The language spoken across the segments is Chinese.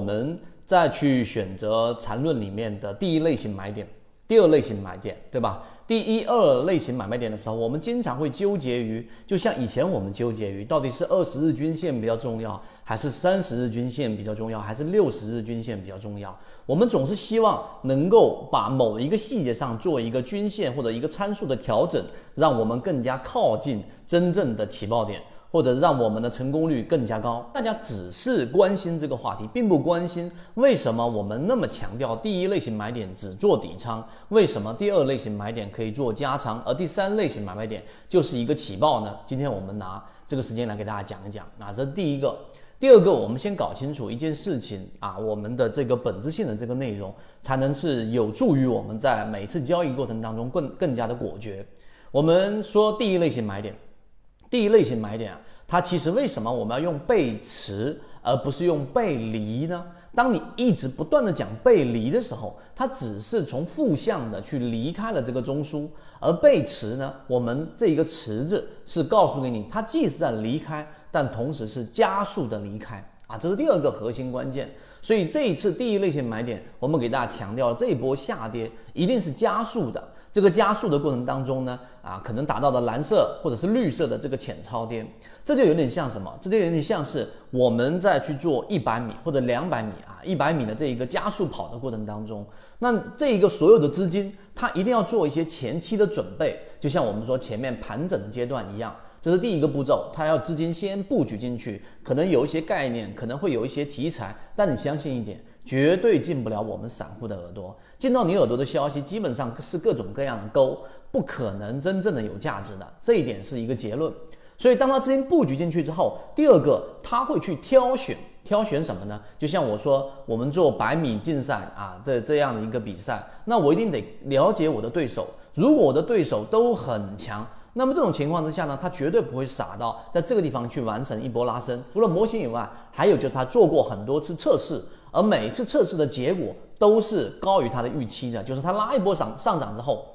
我们再去选择缠论里面的第一类型买点、第二类型买点，对吧？第一二类型买卖点的时候，我们经常会纠结于，就像以前我们纠结于，到底是二十日均线比较重要，还是三十日均线比较重要，还是六十日均线比较重要？我们总是希望能够把某一个细节上做一个均线或者一个参数的调整，让我们更加靠近真正的起爆点。或者让我们的成功率更加高。大家只是关心这个话题，并不关心为什么我们那么强调第一类型买点只做底仓，为什么第二类型买点可以做加仓，而第三类型买卖点就是一个起爆呢？今天我们拿这个时间来给大家讲一讲。那这第一个，第二个，我们先搞清楚一件事情啊，我们的这个本质性的这个内容，才能是有助于我们在每次交易过程当中更更加的果决。我们说第一类型买点。第一类型买点啊，它其实为什么我们要用背驰而不是用背离呢？当你一直不断的讲背离的时候，它只是从负向的去离开了这个中枢，而背驰呢，我们这一个驰字是告诉给你，它既是在离开，但同时是加速的离开啊，这是第二个核心关键。所以这一次第一类型买点，我们给大家强调了这一波下跌一定是加速的。这个加速的过程当中呢，啊，可能达到的蓝色或者是绿色的这个浅超跌，这就有点像什么？这就有点像是我们在去做一百米或者两百米啊，一百米的这一个加速跑的过程当中，那这一个所有的资金，它一定要做一些前期的准备，就像我们说前面盘整的阶段一样，这是第一个步骤，它要资金先布局进去，可能有一些概念，可能会有一些题材，但你相信一点。绝对进不了我们散户的耳朵，进到你耳朵的消息基本上是各种各样的钩，不可能真正的有价值的，这一点是一个结论。所以当他资金布局进去之后，第二个他会去挑选，挑选什么呢？就像我说，我们做百米竞赛啊，这这样的一个比赛，那我一定得了解我的对手。如果我的对手都很强，那么这种情况之下呢，他绝对不会傻到在这个地方去完成一波拉升。除了模型以外，还有就是他做过很多次测试。而每次测试的结果都是高于他的预期的，就是他拉一波上上涨之后，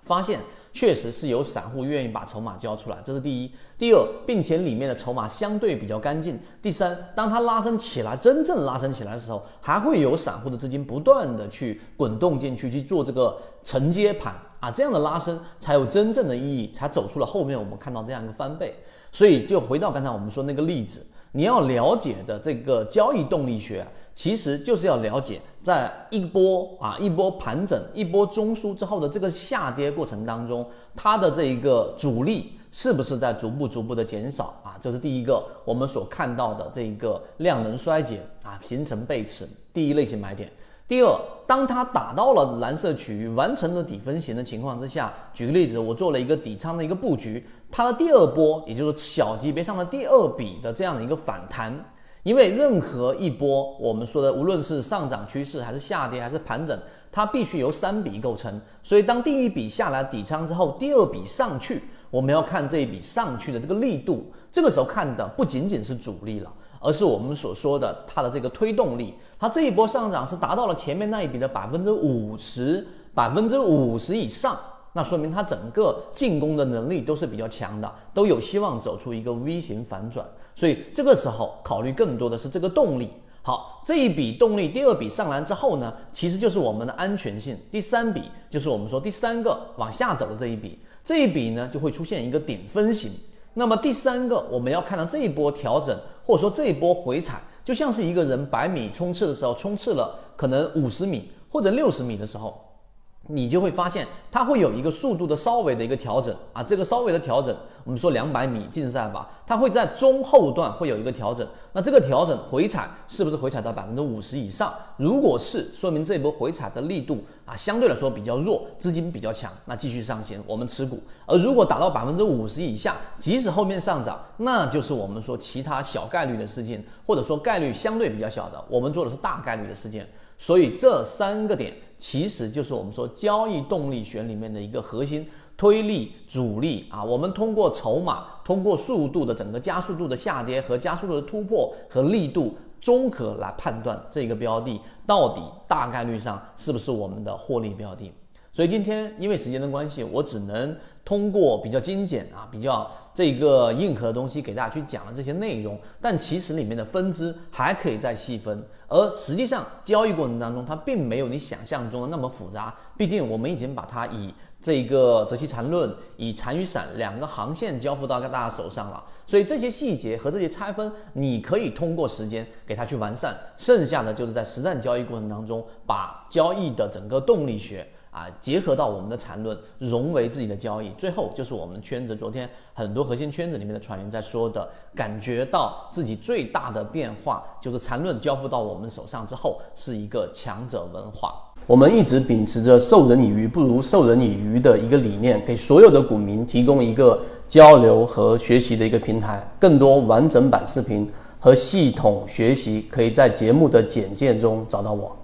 发现确实是有散户愿意把筹码交出来，这是第一。第二，并且里面的筹码相对比较干净。第三，当它拉升起来，真正拉升起来的时候，还会有散户的资金不断的去滚动进去去做这个承接盘啊，这样的拉升才有真正的意义，才走出了后面我们看到这样一个翻倍。所以就回到刚才我们说那个例子，你要了解的这个交易动力学。其实就是要了解，在一波啊一波盘整、一波中枢之后的这个下跌过程当中，它的这一个阻力是不是在逐步逐步的减少啊？这是第一个我们所看到的这一个量能衰减啊，形成背驰，第一类型买点。第二，当它打到了蓝色区域，完成了底分型的情况之下，举个例子，我做了一个底仓的一个布局，它的第二波，也就是小级别上的第二笔的这样的一个反弹。因为任何一波我们说的，无论是上涨趋势还是下跌还是盘整，它必须由三笔构成。所以当第一笔下来底仓之后，第二笔上去，我们要看这一笔上去的这个力度。这个时候看的不仅仅是主力了，而是我们所说的它的这个推动力。它这一波上涨是达到了前面那一笔的百分之五十，百分之五十以上。那说明它整个进攻的能力都是比较强的，都有希望走出一个 V 型反转。所以这个时候考虑更多的是这个动力。好，这一笔动力，第二笔上来之后呢，其实就是我们的安全性。第三笔就是我们说第三个往下走的这一笔，这一笔呢就会出现一个顶分型。那么第三个我们要看到这一波调整，或者说这一波回踩，就像是一个人百米冲刺的时候，冲刺了可能五十米或者六十米的时候。你就会发现它会有一个速度的稍微的一个调整啊，这个稍微的调整，我们说两百米竞赛吧，它会在中后段会有一个调整。那这个调整回踩是不是回踩到百分之五十以上？如果是，说明这波回踩的力度啊相对来说比较弱，资金比较强，那继续上行，我们持股。而如果达到百分之五十以下，即使后面上涨，那就是我们说其他小概率的事件，或者说概率相对比较小的，我们做的是大概率的事件。所以这三个点其实就是我们说交易动力学里面的一个核心推力、阻力啊。我们通过筹码、通过速度的整个加速度的下跌和加速度的突破和力度综合来判断这个标的到底大概率上是不是我们的获利标的。所以今天因为时间的关系，我只能通过比较精简啊、比较这个硬核的东西给大家去讲了这些内容。但其实里面的分支还可以再细分，而实际上交易过程当中，它并没有你想象中的那么复杂。毕竟我们已经把它以这个择期缠论以残余散两个航线交付到大家手上了，所以这些细节和这些拆分，你可以通过时间给它去完善，剩下的就是在实战交易过程当中，把交易的整个动力学啊结合到我们的缠论，融为自己的交易，最后就是我们圈子昨天很多核心圈子里面的船员在说的，感觉到自己最大的变化就是缠论交付到我们手上之后，是一个强者文化。我们一直秉持着授人以鱼不如授人以渔的一个理念，给所有的股民提供一个交流和学习的一个平台。更多完整版视频和系统学习，可以在节目的简介中找到我。